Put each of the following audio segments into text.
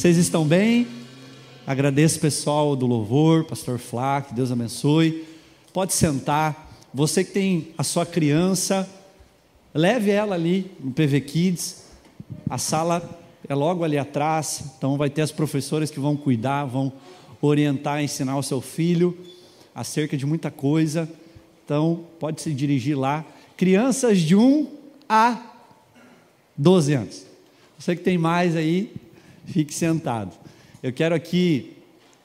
Vocês estão bem? Agradeço pessoal do louvor, pastor Flá, que Deus abençoe. Pode sentar. Você que tem a sua criança, leve ela ali no PV Kids. A sala é logo ali atrás, então vai ter as professoras que vão cuidar, vão orientar, ensinar o seu filho acerca de muita coisa. Então, pode se dirigir lá. Crianças de 1 a 12 anos. Você que tem mais aí, fique sentado. Eu quero aqui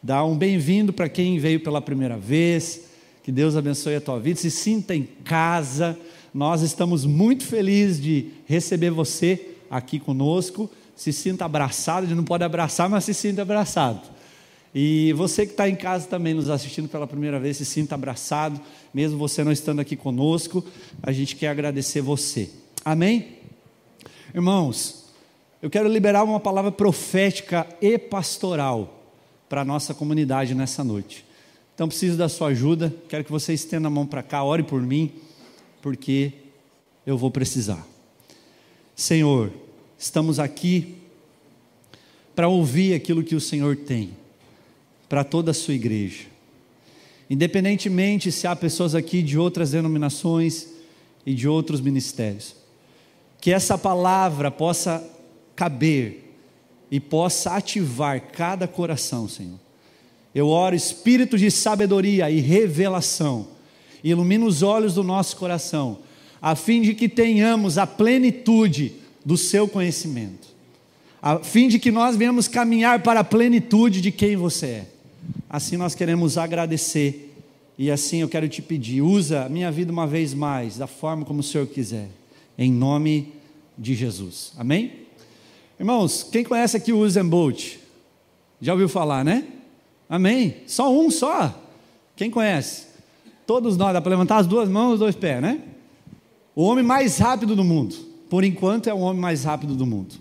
dar um bem-vindo para quem veio pela primeira vez. Que Deus abençoe a tua vida. Se sinta em casa. Nós estamos muito felizes de receber você aqui conosco. Se sinta abraçado. Gente não pode abraçar, mas se sinta abraçado. E você que está em casa também nos assistindo pela primeira vez, se sinta abraçado, mesmo você não estando aqui conosco, a gente quer agradecer você. Amém? Irmãos, eu quero liberar uma palavra profética e pastoral para a nossa comunidade nessa noite. Então preciso da sua ajuda, quero que você estenda a mão para cá, ore por mim, porque eu vou precisar. Senhor, estamos aqui para ouvir aquilo que o Senhor tem para toda a sua igreja. Independentemente se há pessoas aqui de outras denominações e de outros ministérios, que essa palavra possa caber e possa ativar cada coração, Senhor. Eu oro, espírito de sabedoria e revelação, ilumina os olhos do nosso coração, a fim de que tenhamos a plenitude do seu conhecimento, a fim de que nós venhamos caminhar para a plenitude de quem você é. Assim nós queremos agradecer e assim eu quero te pedir, usa a minha vida uma vez mais, da forma como o Senhor quiser, em nome de Jesus. Amém? Irmãos, quem conhece aqui o Usain Bolt? Já ouviu falar, né? Amém? Só um só? Quem conhece? Todos nós, dá para levantar as duas mãos e os dois pés, né? O homem mais rápido do mundo. Por enquanto é o homem mais rápido do mundo.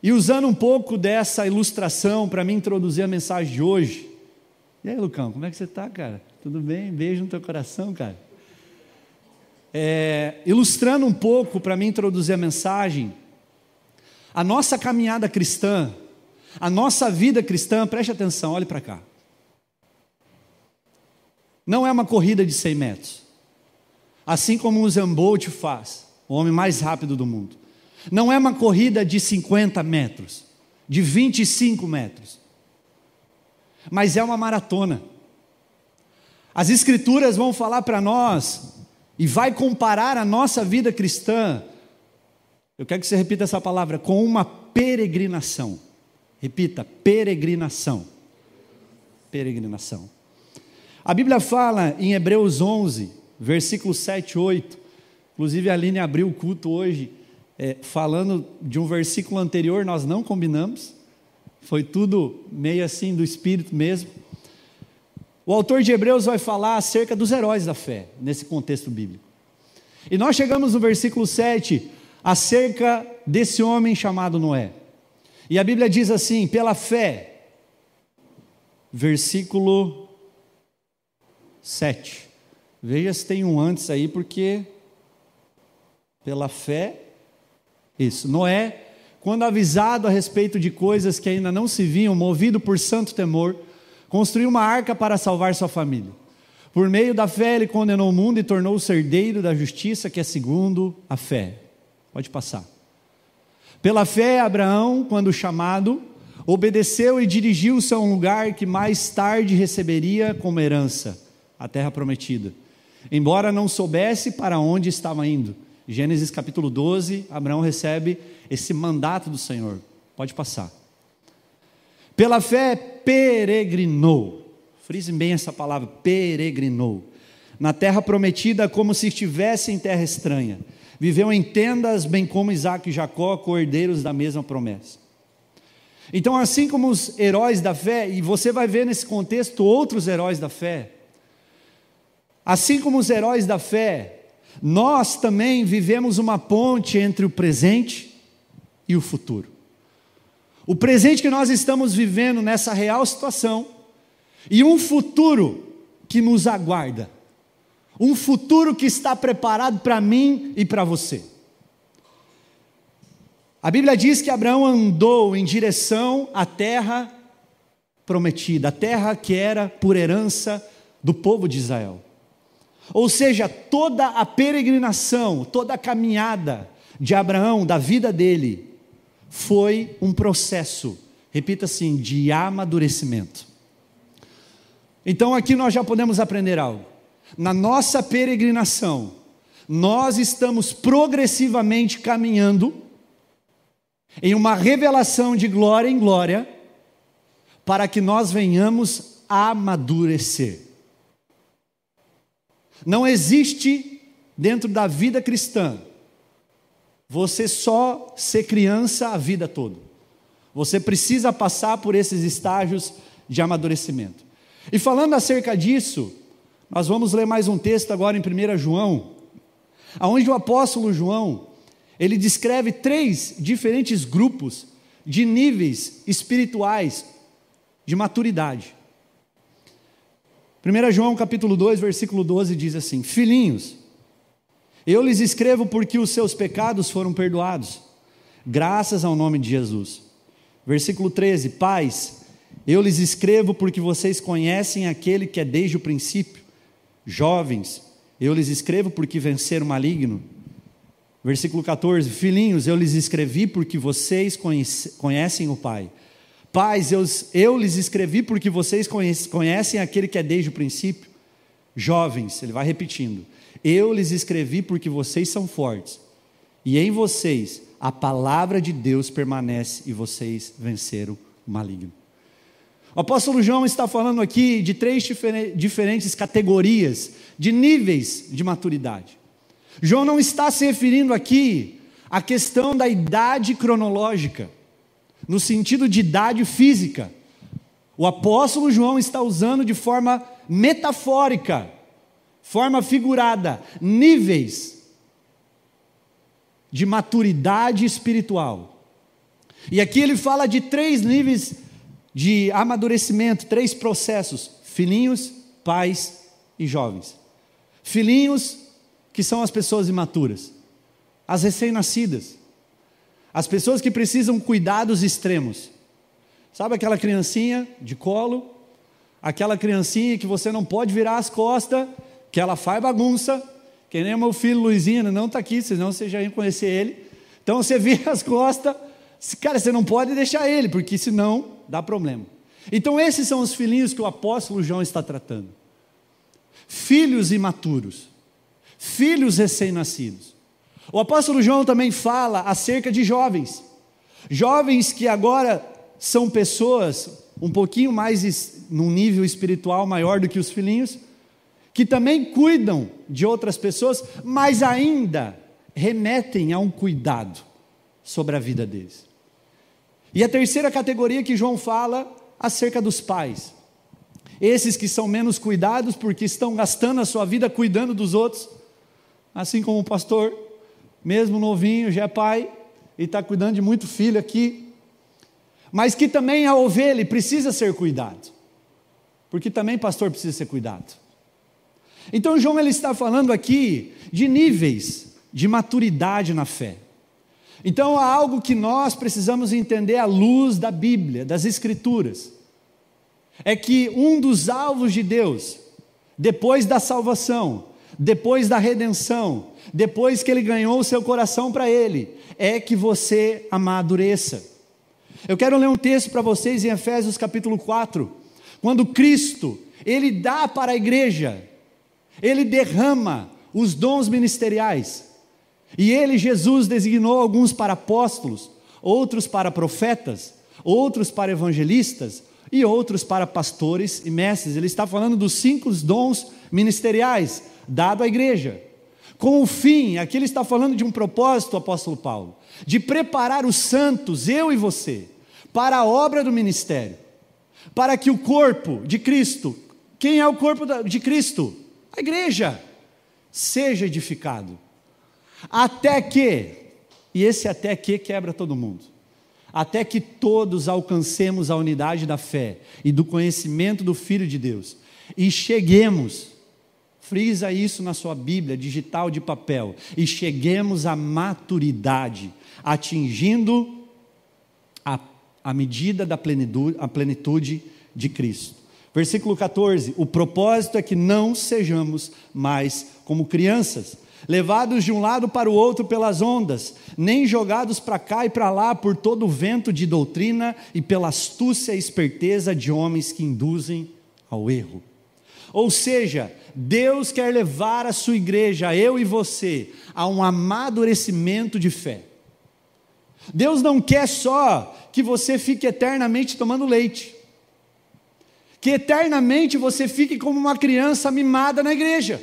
E usando um pouco dessa ilustração para me introduzir a mensagem de hoje. E aí, Lucão, como é que você está, cara? Tudo bem? Beijo no teu coração, cara. É, ilustrando um pouco para me introduzir a mensagem, a nossa caminhada cristã, a nossa vida cristã, preste atenção, olhe para cá. Não é uma corrida de 100 metros, assim como o Zambolt faz, o homem mais rápido do mundo. Não é uma corrida de 50 metros, de 25 metros, mas é uma maratona. As Escrituras vão falar para nós e vai comparar a nossa vida cristã. Eu quero que você repita essa palavra com uma peregrinação. Repita, peregrinação. Peregrinação. A Bíblia fala em Hebreus 11, versículos 7 e 8. Inclusive a Aline abriu o culto hoje é, falando de um versículo anterior, nós não combinamos, foi tudo meio assim do Espírito mesmo. O autor de Hebreus vai falar acerca dos heróis da fé, nesse contexto bíblico. E nós chegamos no versículo 7, acerca desse homem chamado Noé. E a Bíblia diz assim: pela fé, versículo 7. Veja se tem um antes aí, porque pela fé isso. Noé, quando avisado a respeito de coisas que ainda não se viam, movido por santo temor, construiu uma arca para salvar sua família. Por meio da fé, ele condenou o mundo e tornou-se herdeiro da justiça, que é segundo a fé. Pode passar. Pela fé, Abraão, quando chamado, obedeceu e dirigiu-se a um lugar que mais tarde receberia como herança, a terra prometida. Embora não soubesse para onde estava indo, Gênesis capítulo 12, Abraão recebe esse mandato do Senhor. Pode passar. Pela fé, peregrinou. Frisem bem essa palavra, peregrinou. Na terra prometida, como se estivesse em terra estranha. Viveu em tendas, bem como Isaac e Jacó, cordeiros da mesma promessa. Então, assim como os heróis da fé, e você vai ver nesse contexto outros heróis da fé, assim como os heróis da fé, nós também vivemos uma ponte entre o presente e o futuro. O presente que nós estamos vivendo nessa real situação e um futuro que nos aguarda. Um futuro que está preparado para mim e para você. A Bíblia diz que Abraão andou em direção à terra prometida, a terra que era por herança do povo de Israel. Ou seja, toda a peregrinação, toda a caminhada de Abraão, da vida dele, foi um processo, repita assim, de amadurecimento. Então aqui nós já podemos aprender algo. Na nossa peregrinação, nós estamos progressivamente caminhando em uma revelação de glória em glória, para que nós venhamos amadurecer. Não existe dentro da vida cristã você só ser criança a vida toda. Você precisa passar por esses estágios de amadurecimento. E falando acerca disso, nós vamos ler mais um texto agora em 1 João, aonde o apóstolo João, ele descreve três diferentes grupos de níveis espirituais de maturidade. 1 João capítulo 2, versículo 12 diz assim: Filhinhos, eu lhes escrevo porque os seus pecados foram perdoados, graças ao nome de Jesus. Versículo 13: Pais, eu lhes escrevo porque vocês conhecem aquele que é desde o princípio. Jovens, eu lhes escrevo porque venceram o maligno. Versículo 14: Filhinhos, eu lhes escrevi porque vocês conhecem o Pai. Pais, eu, eu lhes escrevi porque vocês conhecem aquele que é desde o princípio. Jovens, ele vai repetindo: Eu lhes escrevi porque vocês são fortes, e em vocês a palavra de Deus permanece, e vocês venceram o maligno. O apóstolo João está falando aqui de três diferentes categorias, de níveis de maturidade. João não está se referindo aqui à questão da idade cronológica no sentido de idade física. O apóstolo João está usando de forma metafórica, forma figurada, níveis de maturidade espiritual. E aqui ele fala de três níveis de amadurecimento, três processos: filhinhos, pais e jovens. Filhinhos, que são as pessoas imaturas, as recém-nascidas. As pessoas que precisam cuidados extremos. Sabe aquela criancinha de colo? Aquela criancinha que você não pode virar as costas, que ela faz bagunça. Que nem meu filho Luizinho, não está aqui, senão você já ia conhecer ele. Então você vira as costas, cara, você não pode deixar ele, porque senão dá problema. Então esses são os filhinhos que o apóstolo João está tratando. Filhos imaturos, filhos recém-nascidos. O apóstolo João também fala acerca de jovens. Jovens que agora são pessoas um pouquinho mais num nível espiritual maior do que os filhinhos, que também cuidam de outras pessoas, mas ainda remetem a um cuidado sobre a vida deles. E a terceira categoria que João fala acerca dos pais. Esses que são menos cuidados porque estão gastando a sua vida cuidando dos outros, assim como o pastor mesmo novinho, já é pai e está cuidando de muito filho aqui, mas que também a ovelha precisa ser cuidado, porque também pastor precisa ser cuidado. Então João ele está falando aqui de níveis de maturidade na fé. Então há algo que nós precisamos entender à luz da Bíblia, das Escrituras, é que um dos alvos de Deus, depois da salvação, depois da redenção, depois que ele ganhou o seu coração para ele, é que você amadureça. Eu quero ler um texto para vocês em Efésios capítulo 4, quando Cristo, ele dá para a igreja, ele derrama os dons ministeriais. E ele, Jesus, designou alguns para apóstolos, outros para profetas, outros para evangelistas e outros para pastores e mestres. Ele está falando dos cinco dons ministeriais dado à igreja. Com o fim, aqui ele está falando de um propósito, apóstolo Paulo, de preparar os santos, eu e você, para a obra do ministério, para que o corpo de Cristo, quem é o corpo de Cristo? A igreja, seja edificado. Até que, e esse até que quebra todo mundo, até que todos alcancemos a unidade da fé e do conhecimento do Filho de Deus e cheguemos Frisa isso na sua Bíblia, digital de papel. E cheguemos à maturidade, atingindo a, a medida da plenitude, a plenitude de Cristo. Versículo 14: O propósito é que não sejamos mais como crianças, levados de um lado para o outro pelas ondas, nem jogados para cá e para lá por todo o vento de doutrina e pela astúcia e esperteza de homens que induzem ao erro. Ou seja, Deus quer levar a sua igreja, eu e você, a um amadurecimento de fé. Deus não quer só que você fique eternamente tomando leite, que eternamente você fique como uma criança mimada na igreja,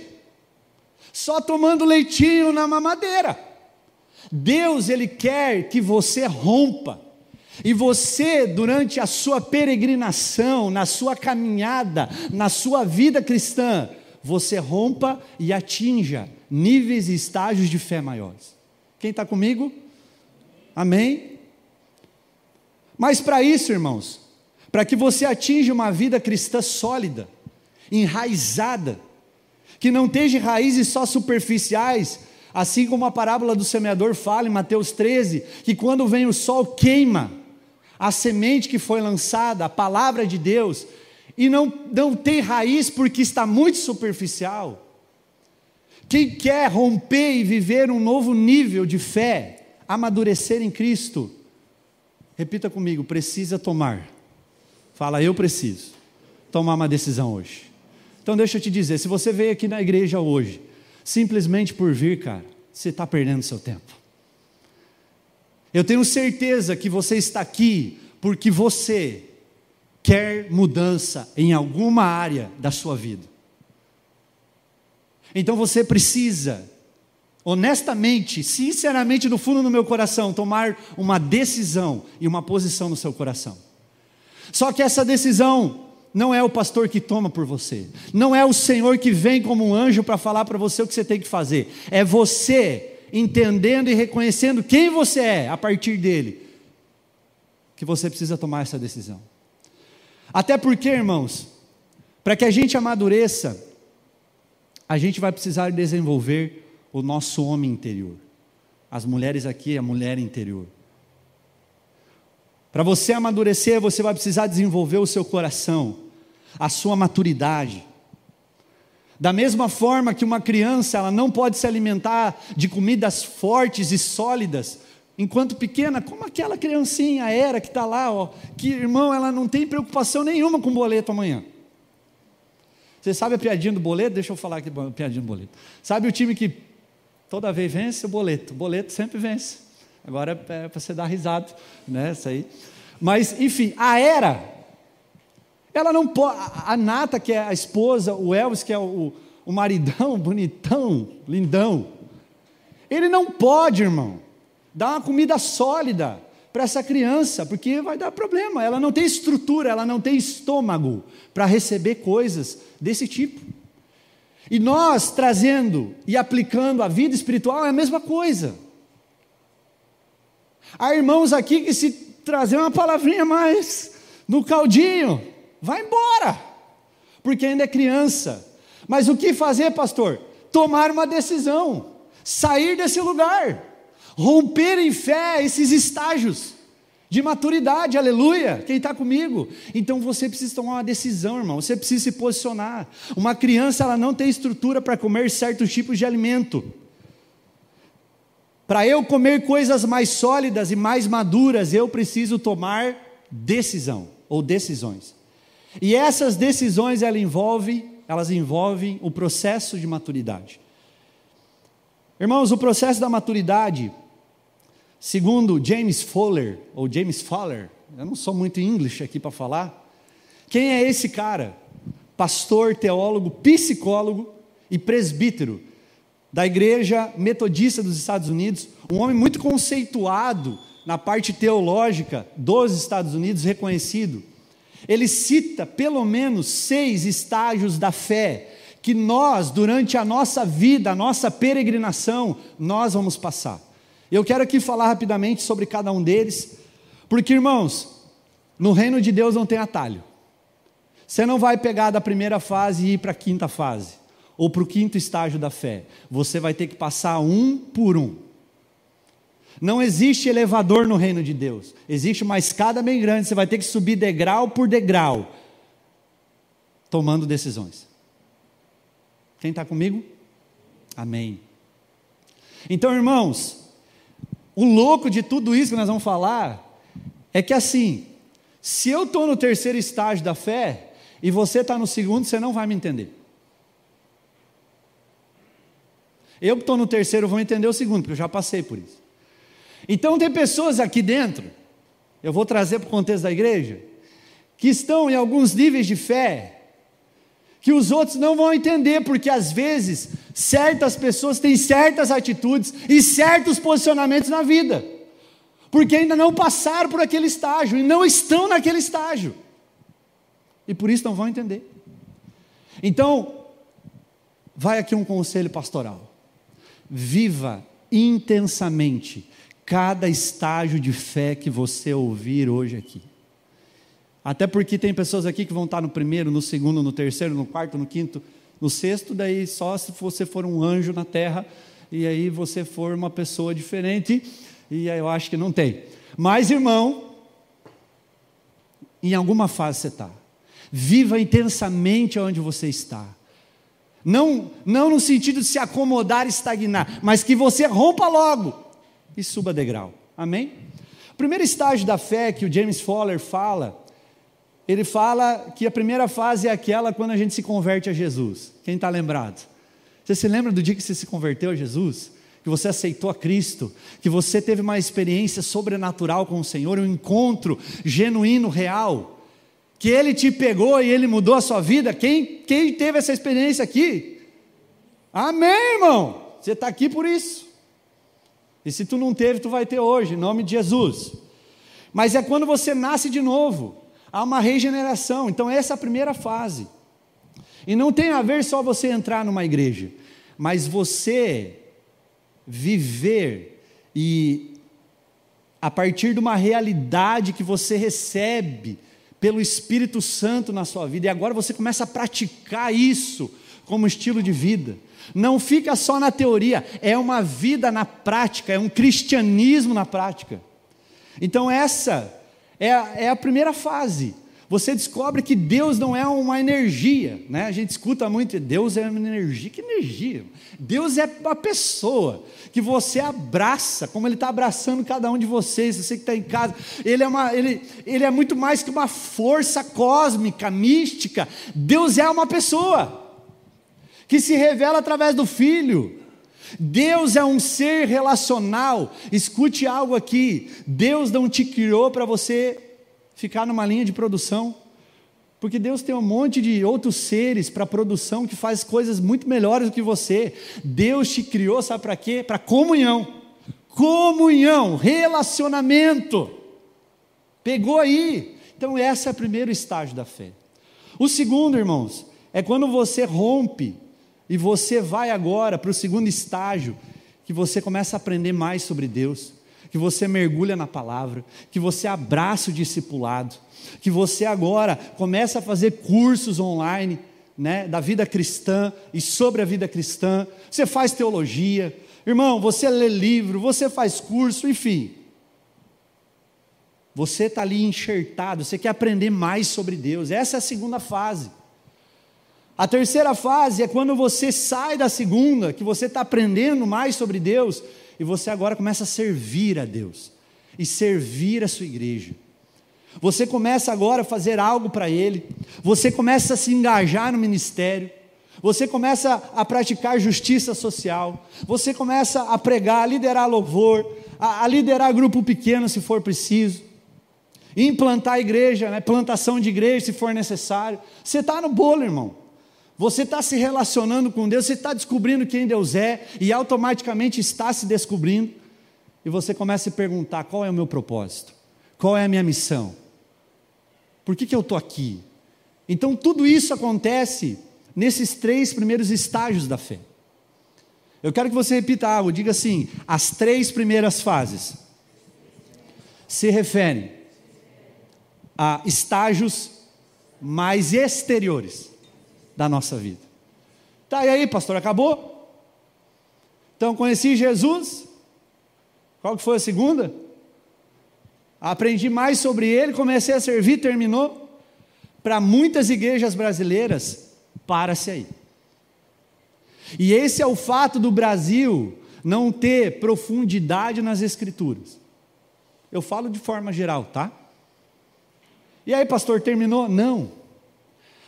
só tomando leitinho na mamadeira. Deus, Ele quer que você rompa, e você, durante a sua peregrinação, na sua caminhada, na sua vida cristã, você rompa e atinja níveis e estágios de fé maiores. Quem está comigo? Amém? Mas para isso, irmãos, para que você atinja uma vida cristã sólida, enraizada, que não esteja raízes só superficiais, assim como a parábola do semeador fala em Mateus 13, que quando vem o sol queima, a semente que foi lançada, a palavra de Deus, e não, não tem raiz porque está muito superficial. Quem quer romper e viver um novo nível de fé, amadurecer em Cristo, repita comigo, precisa tomar. Fala, eu preciso tomar uma decisão hoje. Então deixa eu te dizer, se você veio aqui na igreja hoje, simplesmente por vir, cara, você está perdendo seu tempo. Eu tenho certeza que você está aqui porque você quer mudança em alguma área da sua vida. Então você precisa, honestamente, sinceramente, do fundo do meu coração, tomar uma decisão e uma posição no seu coração. Só que essa decisão não é o pastor que toma por você, não é o Senhor que vem como um anjo para falar para você o que você tem que fazer, é você entendendo e reconhecendo quem você é a partir dele, que você precisa tomar essa decisão. Até porque, irmãos, para que a gente amadureça, a gente vai precisar desenvolver o nosso homem interior. As mulheres aqui, a mulher interior. Para você amadurecer, você vai precisar desenvolver o seu coração, a sua maturidade. Da mesma forma que uma criança, ela não pode se alimentar de comidas fortes e sólidas, enquanto pequena, como aquela criancinha era que está lá, ó, que irmão, ela não tem preocupação nenhuma com o boleto amanhã. Você sabe a piadinha do boleto? Deixa eu falar aqui a piadinha do boleto. Sabe o time que toda vez vence o boleto? O boleto sempre vence. Agora é para você dar risado, né? Isso aí. Mas, enfim, a era ela não pode. A Nata, que é a esposa, o Elvis, que é o, o maridão, bonitão, lindão. Ele não pode, irmão, dar uma comida sólida para essa criança, porque vai dar problema. Ela não tem estrutura, ela não tem estômago para receber coisas desse tipo. E nós trazendo e aplicando a vida espiritual é a mesma coisa. Há irmãos aqui que se trazer uma palavrinha mais no caldinho, vai embora, porque ainda é criança. Mas o que fazer, pastor? Tomar uma decisão, sair desse lugar, romper em fé esses estágios de maturidade, aleluia. Quem está comigo? Então você precisa tomar uma decisão, irmão. Você precisa se posicionar. Uma criança ela não tem estrutura para comer certos tipos de alimento. Para eu comer coisas mais sólidas e mais maduras, eu preciso tomar decisão ou decisões. E essas decisões elas envolvem, o processo de maturidade. Irmãos, o processo da maturidade, segundo James Fowler, ou James Fowler, eu não sou muito inglês aqui para falar. Quem é esse cara? Pastor, teólogo, psicólogo e presbítero da Igreja Metodista dos Estados Unidos, um homem muito conceituado na parte teológica dos Estados Unidos, reconhecido ele cita pelo menos seis estágios da fé que nós, durante a nossa vida, a nossa peregrinação, nós vamos passar. Eu quero aqui falar rapidamente sobre cada um deles, porque irmãos, no reino de Deus não tem atalho. Você não vai pegar da primeira fase e ir para a quinta fase, ou para o quinto estágio da fé, você vai ter que passar um por um. Não existe elevador no reino de Deus, existe uma escada bem grande, você vai ter que subir degrau por degrau, tomando decisões. Quem está comigo? Amém. Então, irmãos, o louco de tudo isso que nós vamos falar é que assim, se eu estou no terceiro estágio da fé e você está no segundo, você não vai me entender. Eu que estou no terceiro vou entender o segundo, porque eu já passei por isso. Então tem pessoas aqui dentro, eu vou trazer para o contexto da igreja, que estão em alguns níveis de fé, que os outros não vão entender, porque às vezes certas pessoas têm certas atitudes e certos posicionamentos na vida, porque ainda não passaram por aquele estágio e não estão naquele estágio, e por isso não vão entender. Então, vai aqui um conselho pastoral: viva intensamente cada estágio de fé que você ouvir hoje aqui. Até porque tem pessoas aqui que vão estar no primeiro, no segundo, no terceiro, no quarto, no quinto, no sexto, daí só se você for um anjo na terra e aí você for uma pessoa diferente, e aí eu acho que não tem. Mas, irmão, em alguma fase você está. Viva intensamente onde você está. Não, não no sentido de se acomodar estagnar, mas que você rompa logo e suba degrau. Amém? O primeiro estágio da fé que o James Fowler fala ele fala que a primeira fase é aquela quando a gente se converte a Jesus. Quem está lembrado? Você se lembra do dia que você se converteu a Jesus? Que você aceitou a Cristo? Que você teve uma experiência sobrenatural com o Senhor, um encontro genuíno, real? Que Ele te pegou e Ele mudou a sua vida? Quem, quem teve essa experiência aqui? Amém, irmão? Você está aqui por isso. E se tu não teve, tu vai ter hoje, em nome de Jesus. Mas é quando você nasce de novo há uma regeneração. Então, essa é a primeira fase. E não tem a ver só você entrar numa igreja, mas você viver e a partir de uma realidade que você recebe pelo Espírito Santo na sua vida, e agora você começa a praticar isso como estilo de vida. Não fica só na teoria, é uma vida na prática, é um cristianismo na prática. Então, essa é a, é a primeira fase. Você descobre que Deus não é uma energia, né? A gente escuta muito, Deus é uma energia. Que energia? Deus é uma pessoa que você abraça, como Ele está abraçando cada um de vocês, você que está em casa. Ele é, uma, ele, ele é muito mais que uma força cósmica, mística. Deus é uma pessoa que se revela através do Filho. Deus é um ser relacional. Escute algo aqui: Deus não te criou para você ficar numa linha de produção, porque Deus tem um monte de outros seres para produção que faz coisas muito melhores do que você. Deus te criou, sabe para quê? Para comunhão. Comunhão, relacionamento. Pegou aí. Então, esse é o primeiro estágio da fé. O segundo, irmãos, é quando você rompe e você vai agora para o segundo estágio, que você começa a aprender mais sobre Deus, que você mergulha na palavra, que você abraça o discipulado, que você agora começa a fazer cursos online, né, da vida cristã e sobre a vida cristã. Você faz teologia, irmão, você lê livro, você faz curso, enfim. Você está ali enxertado, você quer aprender mais sobre Deus. Essa é a segunda fase. A terceira fase é quando você sai da segunda, que você está aprendendo mais sobre Deus, e você agora começa a servir a Deus, e servir a sua igreja. Você começa agora a fazer algo para Ele, você começa a se engajar no ministério, você começa a praticar justiça social, você começa a pregar, a liderar louvor, a, a liderar grupo pequeno se for preciso, implantar igreja, né, plantação de igreja se for necessário. Você está no bolo, irmão. Você está se relacionando com Deus, você está descobrindo quem Deus é e automaticamente está se descobrindo. E você começa a perguntar: qual é o meu propósito? Qual é a minha missão? Por que, que eu estou aqui? Então, tudo isso acontece nesses três primeiros estágios da fé. Eu quero que você repita algo, diga assim: as três primeiras fases se referem a estágios mais exteriores da nossa vida. Tá, e aí, pastor, acabou? Então, conheci Jesus. Qual que foi a segunda? Aprendi mais sobre ele, comecei a servir, terminou. Para muitas igrejas brasileiras, para-se aí. E esse é o fato do Brasil não ter profundidade nas escrituras. Eu falo de forma geral, tá? E aí, pastor, terminou? Não.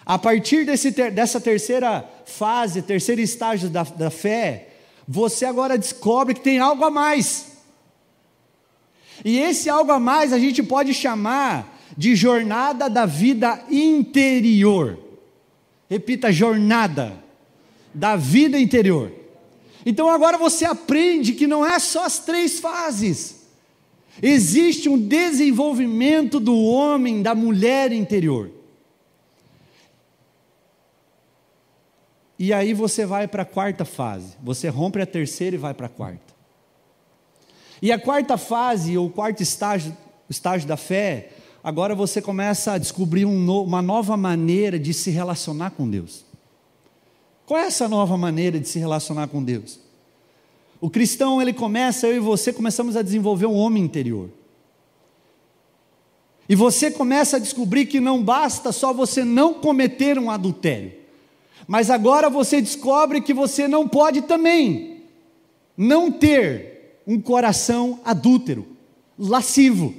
A partir desse dessa terceira fase, terceiro estágio da, da fé, você agora descobre que tem algo a mais. E esse algo a mais a gente pode chamar de jornada da vida interior. Repita, jornada da vida interior. Então agora você aprende que não é só as três fases. Existe um desenvolvimento do homem, da mulher interior. E aí você vai para a quarta fase. Você rompe a terceira e vai para a quarta. E a quarta fase, ou quarto estágio, estágio da fé, agora você começa a descobrir um no, uma nova maneira de se relacionar com Deus. Qual é essa nova maneira de se relacionar com Deus? O cristão, ele começa, eu e você começamos a desenvolver um homem interior. E você começa a descobrir que não basta só você não cometer um adultério. Mas agora você descobre que você não pode também não ter um coração adúltero, lascivo.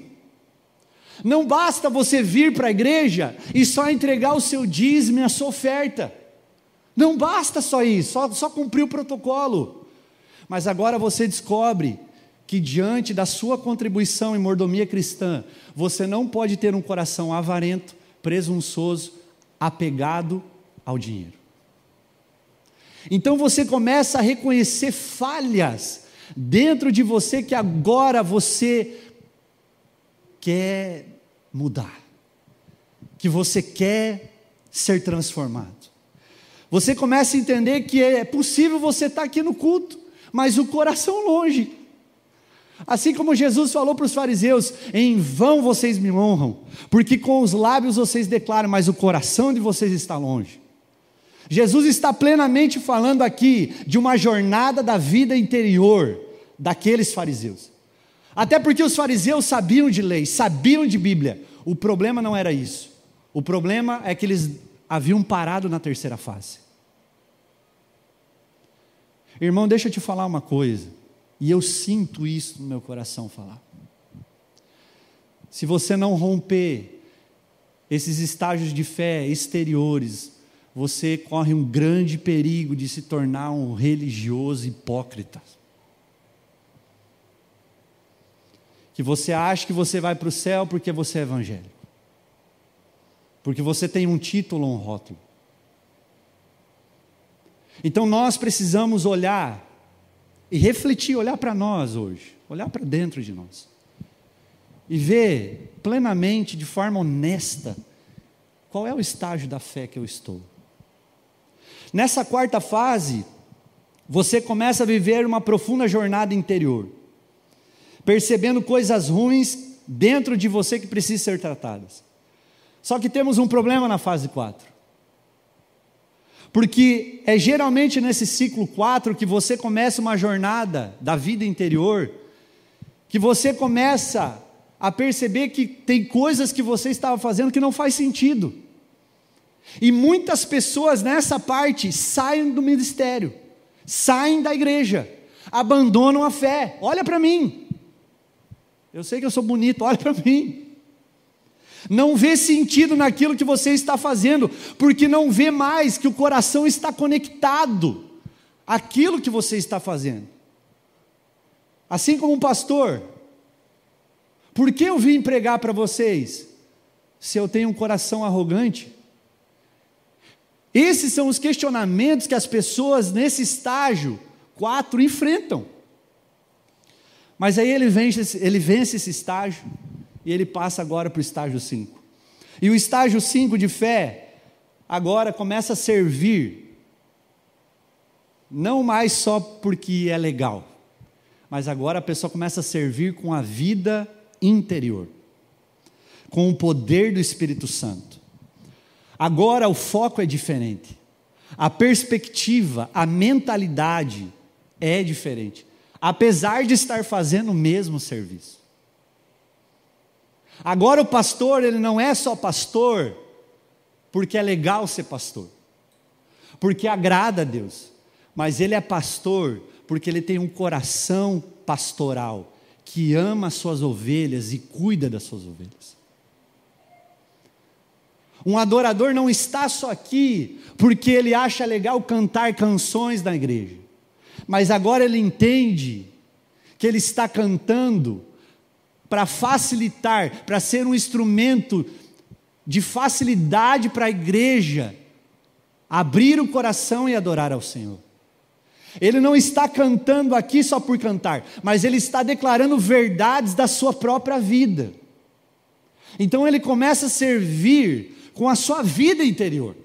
Não basta você vir para a igreja e só entregar o seu dízimo e a sua oferta. Não basta só isso, só, só cumprir o protocolo. Mas agora você descobre que diante da sua contribuição em mordomia cristã, você não pode ter um coração avarento, presunçoso, apegado ao dinheiro. Então você começa a reconhecer falhas dentro de você que agora você quer mudar, que você quer ser transformado. Você começa a entender que é possível você estar aqui no culto, mas o coração longe. Assim como Jesus falou para os fariseus: em vão vocês me honram, porque com os lábios vocês declaram, mas o coração de vocês está longe. Jesus está plenamente falando aqui de uma jornada da vida interior daqueles fariseus. Até porque os fariseus sabiam de lei, sabiam de Bíblia. O problema não era isso. O problema é que eles haviam parado na terceira fase. Irmão, deixa eu te falar uma coisa, e eu sinto isso no meu coração falar. Se você não romper esses estágios de fé exteriores, você corre um grande perigo de se tornar um religioso hipócrita. Que você acha que você vai para o céu porque você é evangélico. Porque você tem um título ou um rótulo. Então nós precisamos olhar e refletir, olhar para nós hoje, olhar para dentro de nós. E ver plenamente, de forma honesta, qual é o estágio da fé que eu estou. Nessa quarta fase, você começa a viver uma profunda jornada interior, percebendo coisas ruins dentro de você que precisam ser tratadas. Só que temos um problema na fase 4. Porque é geralmente nesse ciclo 4 que você começa uma jornada da vida interior, que você começa a perceber que tem coisas que você estava fazendo que não faz sentido. E muitas pessoas nessa parte saem do ministério, saem da igreja, abandonam a fé. Olha para mim. Eu sei que eu sou bonito, olha para mim. Não vê sentido naquilo que você está fazendo, porque não vê mais que o coração está conectado àquilo que você está fazendo. Assim como um pastor, por que eu vim pregar para vocês se eu tenho um coração arrogante? Esses são os questionamentos que as pessoas nesse estágio 4 enfrentam. Mas aí ele vence, ele vence esse estágio e ele passa agora para o estágio 5. E o estágio 5 de fé agora começa a servir, não mais só porque é legal, mas agora a pessoa começa a servir com a vida interior, com o poder do Espírito Santo. Agora o foco é diferente. a perspectiva, a mentalidade é diferente, apesar de estar fazendo o mesmo serviço. Agora o pastor, ele não é só pastor porque é legal ser pastor, porque agrada a Deus, mas ele é pastor porque ele tem um coração pastoral, que ama as suas ovelhas e cuida das suas ovelhas. Um adorador não está só aqui porque ele acha legal cantar canções na igreja, mas agora ele entende que ele está cantando para facilitar, para ser um instrumento de facilidade para a igreja abrir o coração e adorar ao Senhor. Ele não está cantando aqui só por cantar, mas ele está declarando verdades da sua própria vida. Então ele começa a servir com a sua vida interior,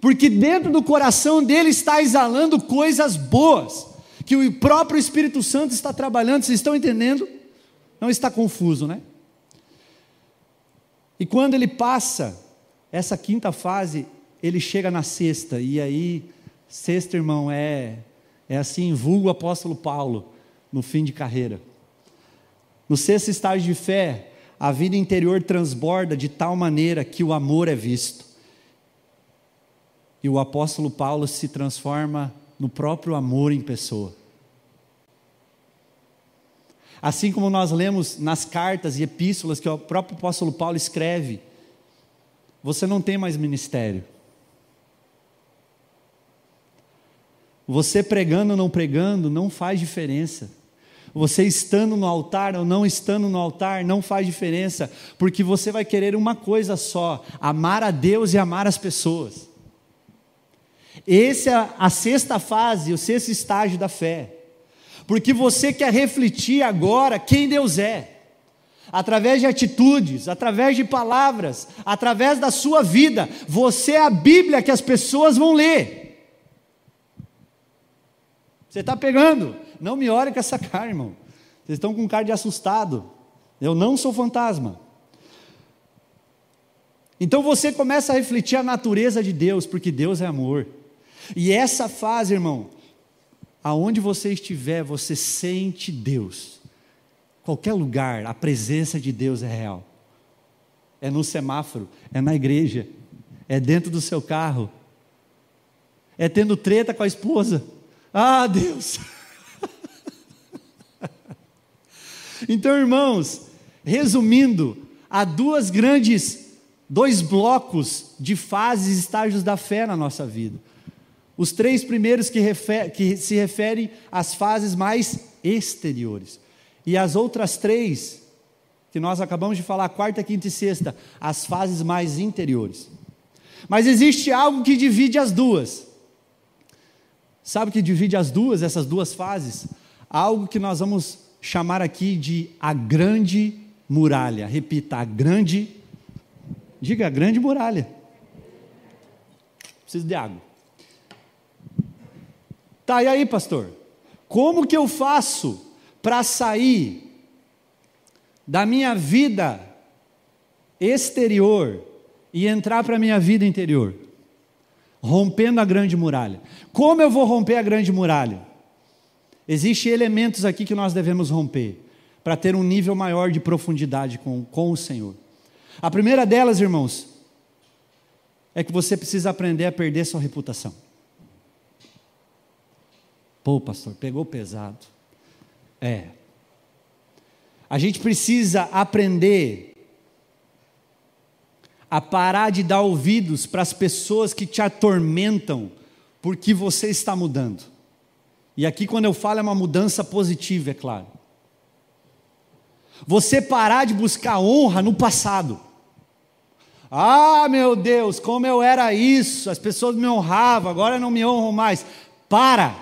porque dentro do coração dele está exalando coisas boas, que o próprio Espírito Santo está trabalhando, vocês estão entendendo? Não está confuso, né? E quando ele passa essa quinta fase, ele chega na sexta, e aí Sexto irmão é é assim, vulgo apóstolo Paulo no fim de carreira. No sexto estágio de fé, a vida interior transborda de tal maneira que o amor é visto. E o apóstolo Paulo se transforma no próprio amor em pessoa. Assim como nós lemos nas cartas e epístolas que o próprio apóstolo Paulo escreve, você não tem mais ministério. Você pregando ou não pregando não faz diferença. Você estando no altar ou não estando no altar não faz diferença, porque você vai querer uma coisa só: amar a Deus e amar as pessoas. Essa é a sexta fase, o sexto estágio da fé. Porque você quer refletir agora quem Deus é, através de atitudes, através de palavras, através da sua vida. Você é a Bíblia que as pessoas vão ler. Você está pegando? Não me olhe com essa cara, irmão. Vocês estão com cara de assustado. Eu não sou fantasma. Então você começa a refletir a natureza de Deus, porque Deus é amor. E essa fase, irmão, aonde você estiver, você sente Deus. Qualquer lugar, a presença de Deus é real. É no semáforo, é na igreja, é dentro do seu carro, é tendo treta com a esposa, ah, Deus! então, irmãos, resumindo, há duas grandes, dois blocos de fases estágios da fé na nossa vida. Os três primeiros que, refer, que se referem às fases mais exteriores. E as outras três, que nós acabamos de falar, quarta, quinta e sexta, as fases mais interiores. Mas existe algo que divide as duas. Sabe o que divide as duas, essas duas fases? Algo que nós vamos chamar aqui de a grande muralha. Repita, a grande. Diga, a grande muralha. Preciso de água. Tá, e aí, pastor? Como que eu faço para sair da minha vida exterior e entrar para a minha vida interior? rompendo a grande muralha. Como eu vou romper a grande muralha? Existem elementos aqui que nós devemos romper para ter um nível maior de profundidade com, com o Senhor. A primeira delas, irmãos, é que você precisa aprender a perder sua reputação. Pô, pastor, pegou pesado. É. A gente precisa aprender a parar de dar ouvidos para as pessoas que te atormentam porque você está mudando. E aqui, quando eu falo, é uma mudança positiva, é claro. Você parar de buscar honra no passado. Ah, meu Deus, como eu era isso, as pessoas me honravam, agora não me honram mais. Para.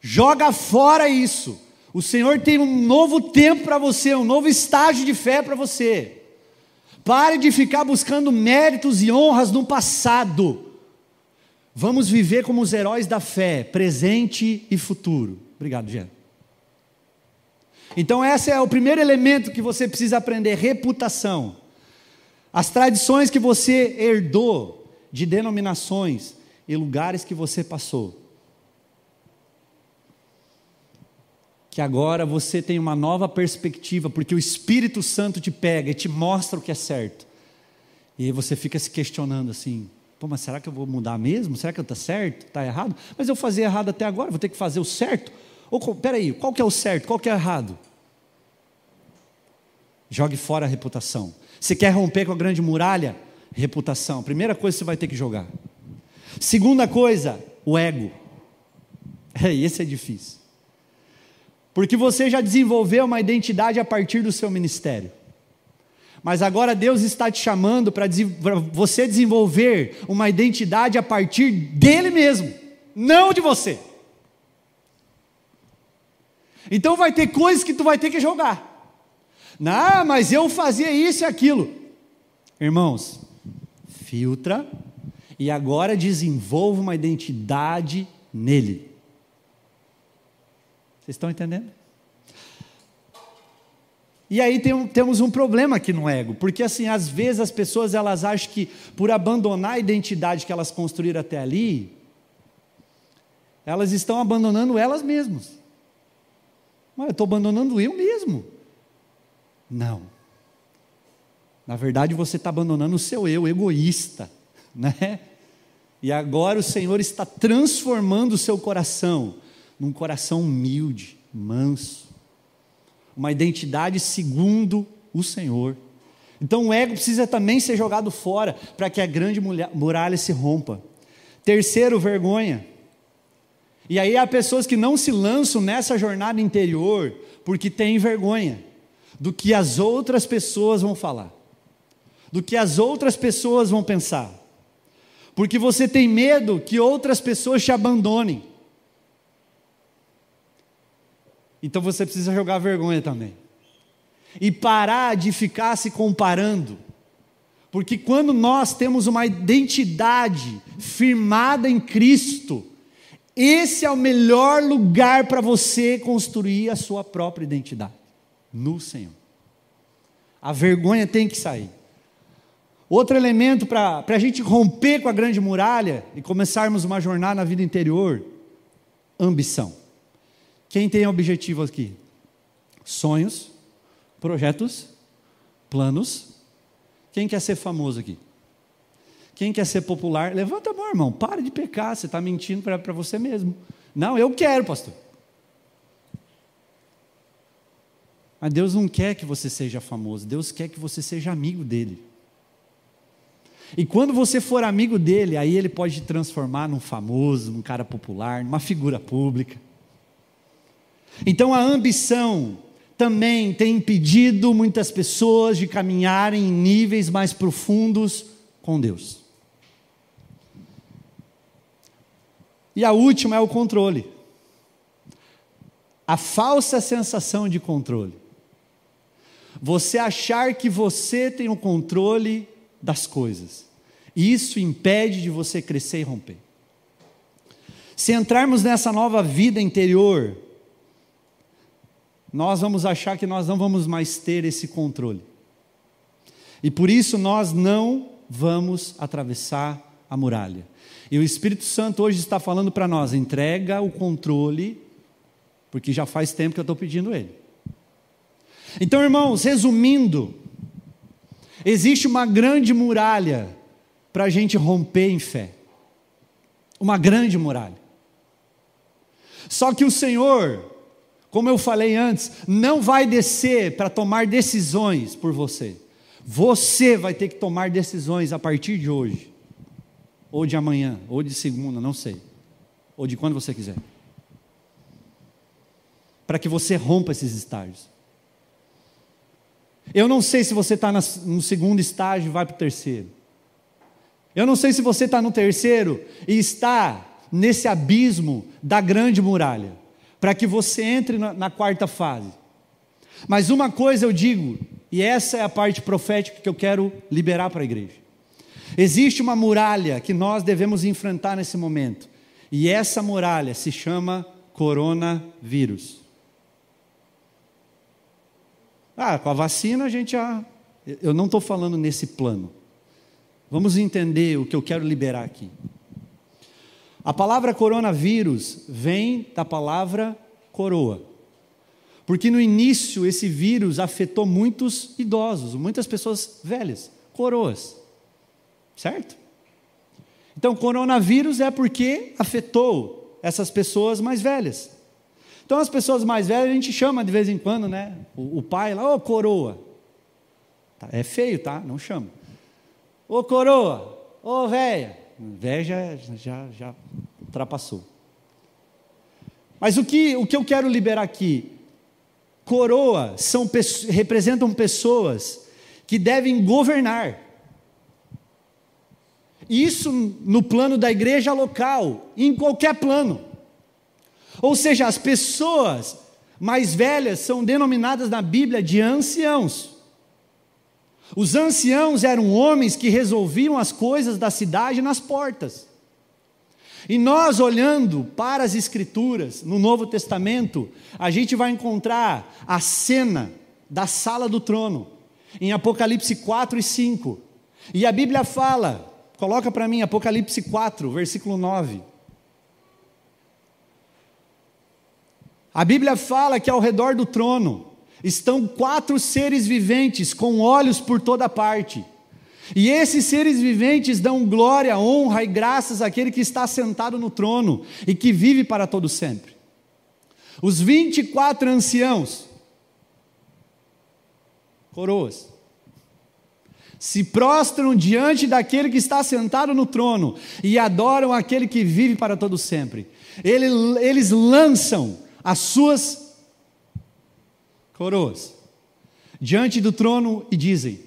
Joga fora isso. O Senhor tem um novo tempo para você, um novo estágio de fé para você. Pare de ficar buscando méritos e honras no passado. Vamos viver como os heróis da fé, presente e futuro. Obrigado, Jean. Então, esse é o primeiro elemento que você precisa aprender: reputação. As tradições que você herdou, de denominações e lugares que você passou. Que agora você tem uma nova perspectiva, porque o Espírito Santo te pega e te mostra o que é certo. E aí você fica se questionando assim: Pô, mas será que eu vou mudar mesmo? Será que eu estou certo? Está errado? Mas eu fazia errado até agora, vou ter que fazer o certo? Ou, peraí, qual que é o certo? Qual que é o errado? Jogue fora a reputação. Você quer romper com a grande muralha? Reputação. Primeira coisa que você vai ter que jogar. Segunda coisa, o ego. É, esse é difícil. Porque você já desenvolveu uma identidade a partir do seu ministério. Mas agora Deus está te chamando para você desenvolver uma identidade a partir dele mesmo, não de você. Então vai ter coisas que tu vai ter que jogar. Não, mas eu fazia isso e aquilo. Irmãos, filtra e agora desenvolva uma identidade nele. Vocês estão entendendo? E aí tem, temos um problema aqui no ego, porque assim, às vezes as pessoas elas acham que por abandonar a identidade que elas construíram até ali, elas estão abandonando elas mesmas. Mas eu estou abandonando eu mesmo. Não. Na verdade, você está abandonando o seu eu egoísta, né? E agora o Senhor está transformando o seu coração num coração humilde, manso, uma identidade segundo o Senhor. Então o ego precisa também ser jogado fora para que a grande muralha se rompa. Terceiro, vergonha. E aí há pessoas que não se lançam nessa jornada interior porque têm vergonha do que as outras pessoas vão falar, do que as outras pessoas vão pensar, porque você tem medo que outras pessoas te abandonem. Então você precisa jogar vergonha também. E parar de ficar se comparando. Porque quando nós temos uma identidade firmada em Cristo, esse é o melhor lugar para você construir a sua própria identidade no Senhor. A vergonha tem que sair. Outro elemento para a gente romper com a grande muralha e começarmos uma jornada na vida interior: ambição. Quem tem objetivo aqui? Sonhos, projetos, planos. Quem quer ser famoso aqui? Quem quer ser popular? Levanta a mão, irmão. Para de pecar, você está mentindo para você mesmo. Não, eu quero, pastor. Mas Deus não quer que você seja famoso, Deus quer que você seja amigo dele. E quando você for amigo dele, aí ele pode te transformar num famoso, num cara popular, numa figura pública. Então a ambição também tem impedido muitas pessoas de caminharem em níveis mais profundos com Deus. E a última é o controle. A falsa sensação de controle. Você achar que você tem o controle das coisas. Isso impede de você crescer e romper. Se entrarmos nessa nova vida interior, nós vamos achar que nós não vamos mais ter esse controle. E por isso nós não vamos atravessar a muralha. E o Espírito Santo hoje está falando para nós: entrega o controle, porque já faz tempo que eu estou pedindo ele. Então, irmãos, resumindo, existe uma grande muralha para a gente romper em fé. Uma grande muralha. Só que o Senhor, como eu falei antes, não vai descer para tomar decisões por você. Você vai ter que tomar decisões a partir de hoje, ou de amanhã, ou de segunda, não sei, ou de quando você quiser, para que você rompa esses estágios. Eu não sei se você está no segundo estágio e vai para o terceiro. Eu não sei se você está no terceiro e está nesse abismo da grande muralha para que você entre na, na quarta fase. Mas uma coisa eu digo, e essa é a parte profética que eu quero liberar para a igreja. Existe uma muralha que nós devemos enfrentar nesse momento, e essa muralha se chama coronavírus. Ah, com a vacina a gente já. Eu não estou falando nesse plano. Vamos entender o que eu quero liberar aqui. A palavra coronavírus vem da palavra coroa. Porque no início esse vírus afetou muitos idosos, muitas pessoas velhas, coroas. Certo? Então, coronavírus é porque afetou essas pessoas mais velhas. Então, as pessoas mais velhas a gente chama de vez em quando, né? O, o pai lá, ô oh, coroa. Tá, é feio, tá? Não chama. Ô oh, coroa, ô oh, velha. Já, já, já ultrapassou. Mas o que, o que eu quero liberar aqui? Coroa são, representam pessoas que devem governar. Isso no plano da igreja local, em qualquer plano. Ou seja, as pessoas mais velhas são denominadas na Bíblia de anciãos. Os anciãos eram homens que resolviam as coisas da cidade nas portas. E nós, olhando para as Escrituras, no Novo Testamento, a gente vai encontrar a cena da sala do trono, em Apocalipse 4 e 5. E a Bíblia fala Coloca para mim Apocalipse 4, versículo 9. A Bíblia fala que ao redor do trono estão quatro seres viventes com olhos por toda parte. E esses seres viventes dão glória, honra e graças àquele que está sentado no trono e que vive para todo sempre. Os 24 anciãos, coroas, se prostram diante daquele que está sentado no trono e adoram aquele que vive para todo sempre. Eles, lançam as suas coroas diante do trono e dizem: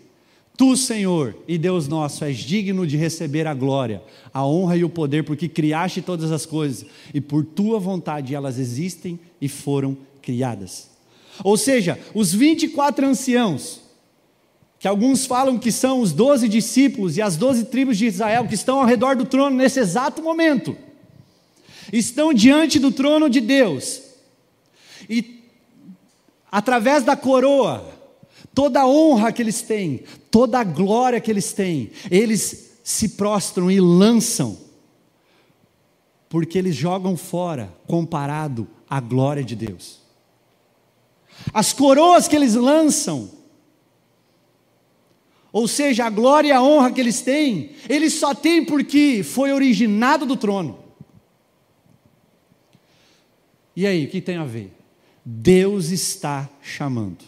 Tu, Senhor e Deus nosso, és digno de receber a glória, a honra e o poder, porque criaste todas as coisas e por tua vontade elas existem e foram criadas. Ou seja, os 24 anciãos que alguns falam que são os doze discípulos e as doze tribos de Israel que estão ao redor do trono nesse exato momento, estão diante do trono de Deus, e através da coroa, toda a honra que eles têm, toda a glória que eles têm, eles se prostram e lançam, porque eles jogam fora comparado à glória de Deus. As coroas que eles lançam, ou seja, a glória e a honra que eles têm, eles só têm porque foi originado do trono. E aí, o que tem a ver? Deus está chamando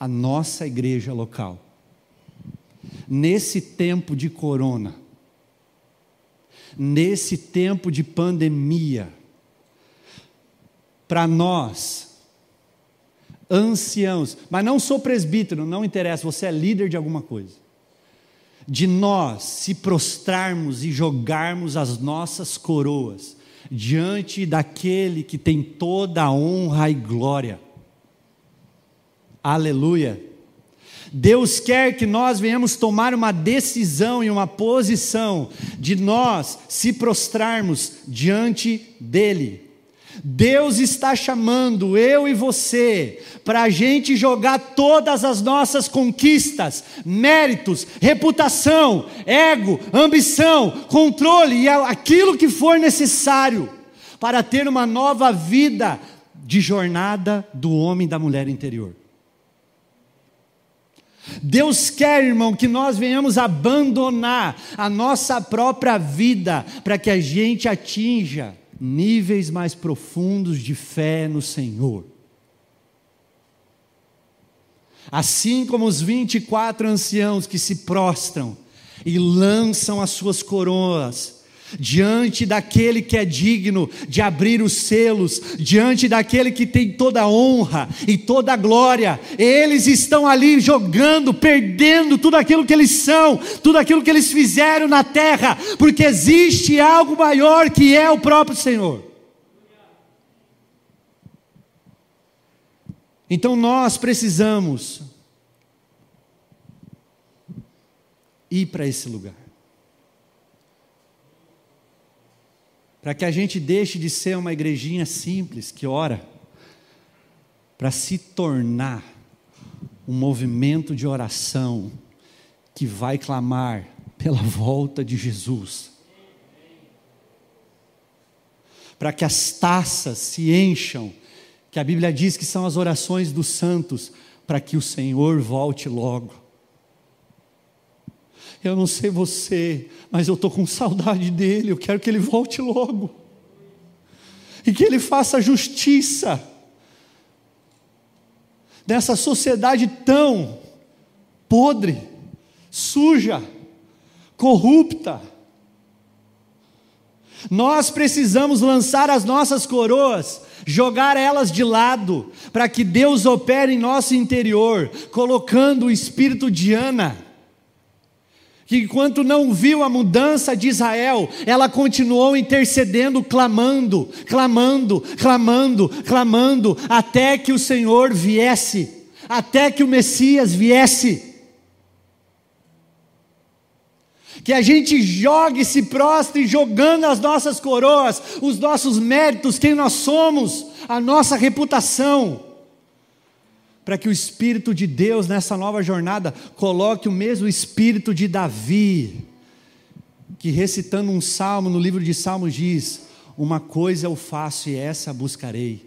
a nossa igreja local, nesse tempo de corona, nesse tempo de pandemia, para nós anciãos, mas não sou presbítero, não interessa, você é líder de alguma coisa. De nós se prostrarmos e jogarmos as nossas coroas diante daquele que tem toda a honra e glória. Aleluia. Deus quer que nós venhamos tomar uma decisão e uma posição de nós se prostrarmos diante dEle. Deus está chamando eu e você para a gente jogar todas as nossas conquistas, méritos, reputação, ego, ambição, controle e aquilo que for necessário para ter uma nova vida de jornada do homem e da mulher interior. Deus quer, irmão, que nós venhamos abandonar a nossa própria vida para que a gente atinja níveis mais profundos de fé no Senhor. Assim como os 24 anciãos que se prostram e lançam as suas coroas diante daquele que é digno de abrir os selos, diante daquele que tem toda a honra e toda a glória, eles estão ali jogando, perdendo tudo aquilo que eles são, tudo aquilo que eles fizeram na terra, porque existe algo maior que é o próprio Senhor. Então nós precisamos ir para esse lugar. Para que a gente deixe de ser uma igrejinha simples que ora, para se tornar um movimento de oração que vai clamar pela volta de Jesus. Para que as taças se encham, que a Bíblia diz que são as orações dos santos, para que o Senhor volte logo. Eu não sei você, mas eu estou com saudade dele, eu quero que ele volte logo. E que ele faça justiça nessa sociedade tão podre, suja, corrupta. Nós precisamos lançar as nossas coroas, jogar elas de lado, para que Deus opere em nosso interior, colocando o espírito de Ana, que enquanto não viu a mudança de Israel, ela continuou intercedendo, clamando, clamando, clamando, clamando, até que o Senhor viesse, até que o Messias viesse. que a gente jogue, se prostre jogando as nossas coroas, os nossos méritos, quem nós somos, a nossa reputação, para que o Espírito de Deus nessa nova jornada coloque o mesmo Espírito de Davi, que recitando um salmo no livro de Salmos diz: Uma coisa eu faço e essa buscarei,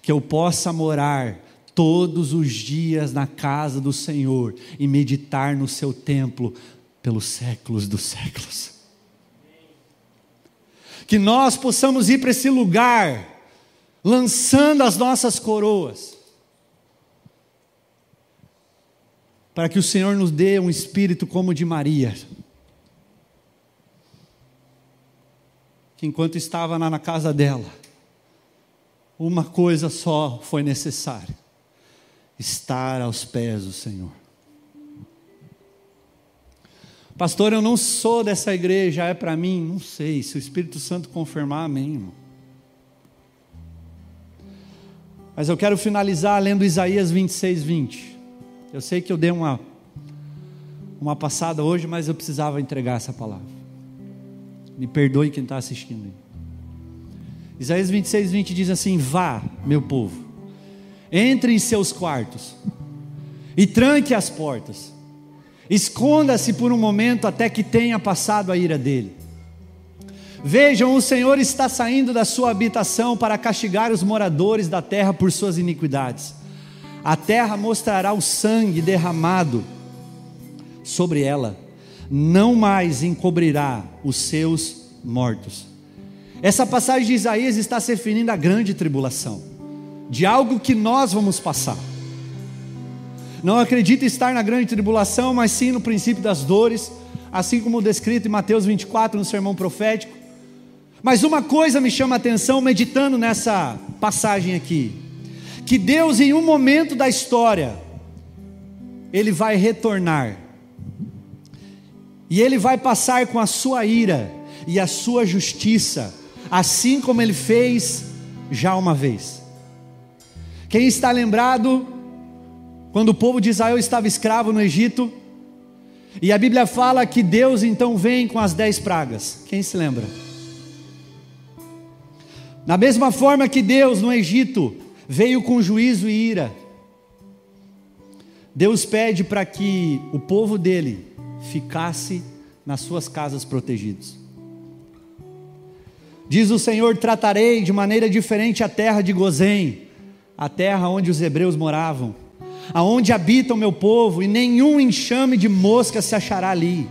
que eu possa morar todos os dias na casa do Senhor e meditar no seu templo pelos séculos dos séculos. Que nós possamos ir para esse lugar, lançando as nossas coroas, para que o Senhor nos dê um espírito como o de Maria, que enquanto estava na casa dela, uma coisa só foi necessária: estar aos pés do Senhor. Pastor, eu não sou dessa igreja, é para mim? Não sei. Se o Espírito Santo confirmar, amém, irmão. Mas eu quero finalizar lendo Isaías 26, 20. Eu sei que eu dei uma, uma passada hoje, mas eu precisava entregar essa palavra. Me perdoe quem está assistindo aí. Isaías 26, 20 diz assim: Vá, meu povo, entre em seus quartos e tranque as portas Esconda-se por um momento até que tenha passado a ira dele. Vejam, o Senhor está saindo da sua habitação para castigar os moradores da terra por suas iniquidades. A terra mostrará o sangue derramado sobre ela, não mais encobrirá os seus mortos. Essa passagem de Isaías está se referindo à grande tribulação, de algo que nós vamos passar. Não acredita estar na grande tribulação, mas sim no princípio das dores, assim como descrito em Mateus 24, no sermão profético. Mas uma coisa me chama a atenção meditando nessa passagem aqui: que Deus, em um momento da história, Ele vai retornar, e Ele vai passar com a sua ira e a sua justiça, assim como Ele fez já uma vez. Quem está lembrado quando o povo de Israel estava escravo no Egito, e a Bíblia fala que Deus então vem com as dez pragas. Quem se lembra? Da mesma forma que Deus no Egito veio com juízo e ira, Deus pede para que o povo dele ficasse nas suas casas protegidos. Diz o Senhor: tratarei de maneira diferente a terra de Gozém, a terra onde os hebreus moravam aonde habita o meu povo, e nenhum enxame de mosca se achará ali,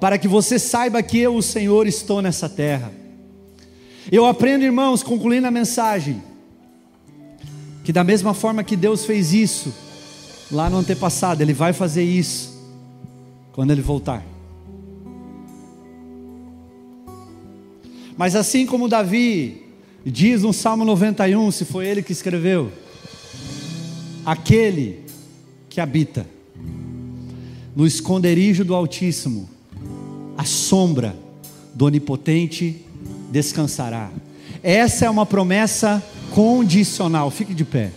para que você saiba que eu, o Senhor, estou nessa terra. Eu aprendo, irmãos, concluindo a mensagem, que da mesma forma que Deus fez isso lá no antepassado, Ele vai fazer isso quando Ele voltar. Mas assim como Davi diz no Salmo 91, se foi ele que escreveu, aquele que habita no esconderijo do Altíssimo, a sombra do Onipotente descansará. Essa é uma promessa condicional, fique de pé.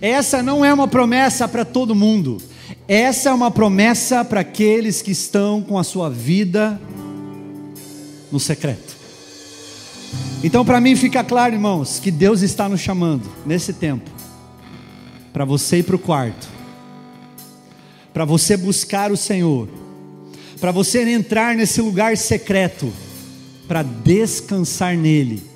Essa não é uma promessa para todo mundo, essa é uma promessa para aqueles que estão com a sua vida no secreto. Então, para mim, fica claro, irmãos, que Deus está nos chamando nesse tempo para você ir para o quarto, para você buscar o Senhor, para você entrar nesse lugar secreto, para descansar nele